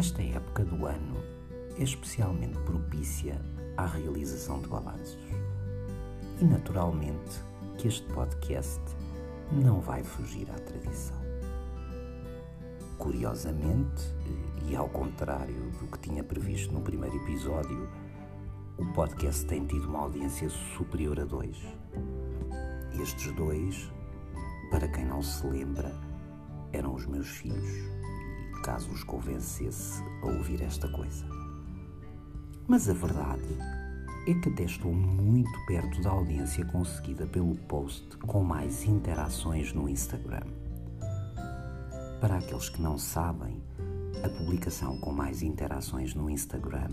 Esta época do ano é especialmente propícia à realização de balanços. E naturalmente que este podcast não vai fugir à tradição. Curiosamente, e ao contrário do que tinha previsto no primeiro episódio, o podcast tem tido uma audiência superior a dois. Estes dois, para quem não se lembra, eram os meus filhos caso os convencesse a ouvir esta coisa. Mas a verdade é que até estou muito perto da audiência conseguida pelo post com mais interações no Instagram. Para aqueles que não sabem, a publicação com mais interações no Instagram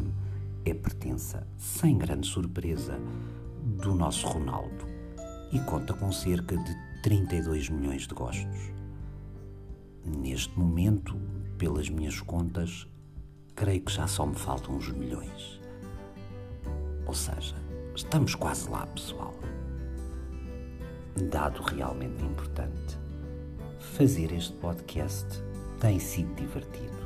é pertença, sem grande surpresa, do nosso Ronaldo e conta com cerca de 32 milhões de gostos. Neste momento, pelas minhas contas, creio que já só me faltam uns milhões. Ou seja, estamos quase lá, pessoal. Dado realmente importante, fazer este podcast tem sido divertido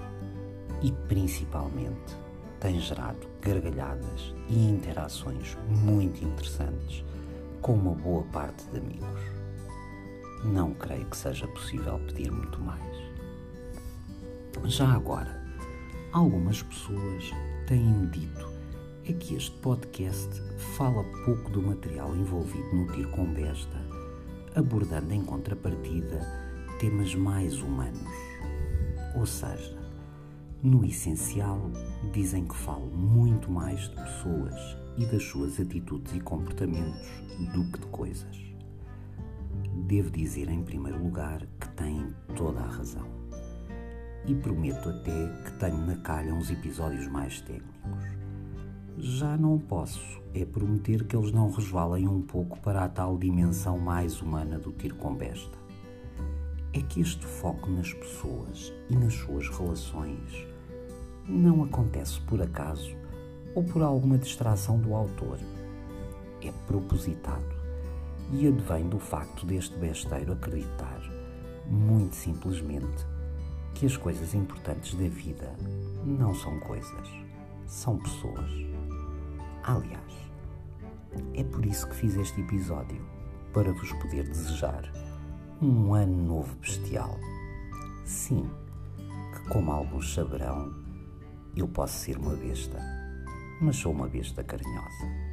e, principalmente, tem gerado gargalhadas e interações muito interessantes com uma boa parte de amigos. Não creio que seja possível pedir muito mais. Já agora, algumas pessoas têm dito é que este podcast fala pouco do material envolvido no tiro com besta, abordando em contrapartida temas mais humanos. Ou seja, no essencial, dizem que falo muito mais de pessoas e das suas atitudes e comportamentos do que de coisas. Devo dizer, em primeiro lugar, que têm toda a razão e prometo até que tenho na calha uns episódios mais técnicos. Já não posso é prometer que eles não resvalem um pouco para a tal dimensão mais humana do tiro com besta. É que este foco nas pessoas e nas suas relações não acontece por acaso ou por alguma distração do autor. É propositado e advém do facto deste besteiro acreditar, muito simplesmente, que as coisas importantes da vida não são coisas, são pessoas. Aliás, é por isso que fiz este episódio para vos poder desejar um ano novo bestial. Sim, que como alguns saberão, eu posso ser uma besta, mas sou uma besta carinhosa.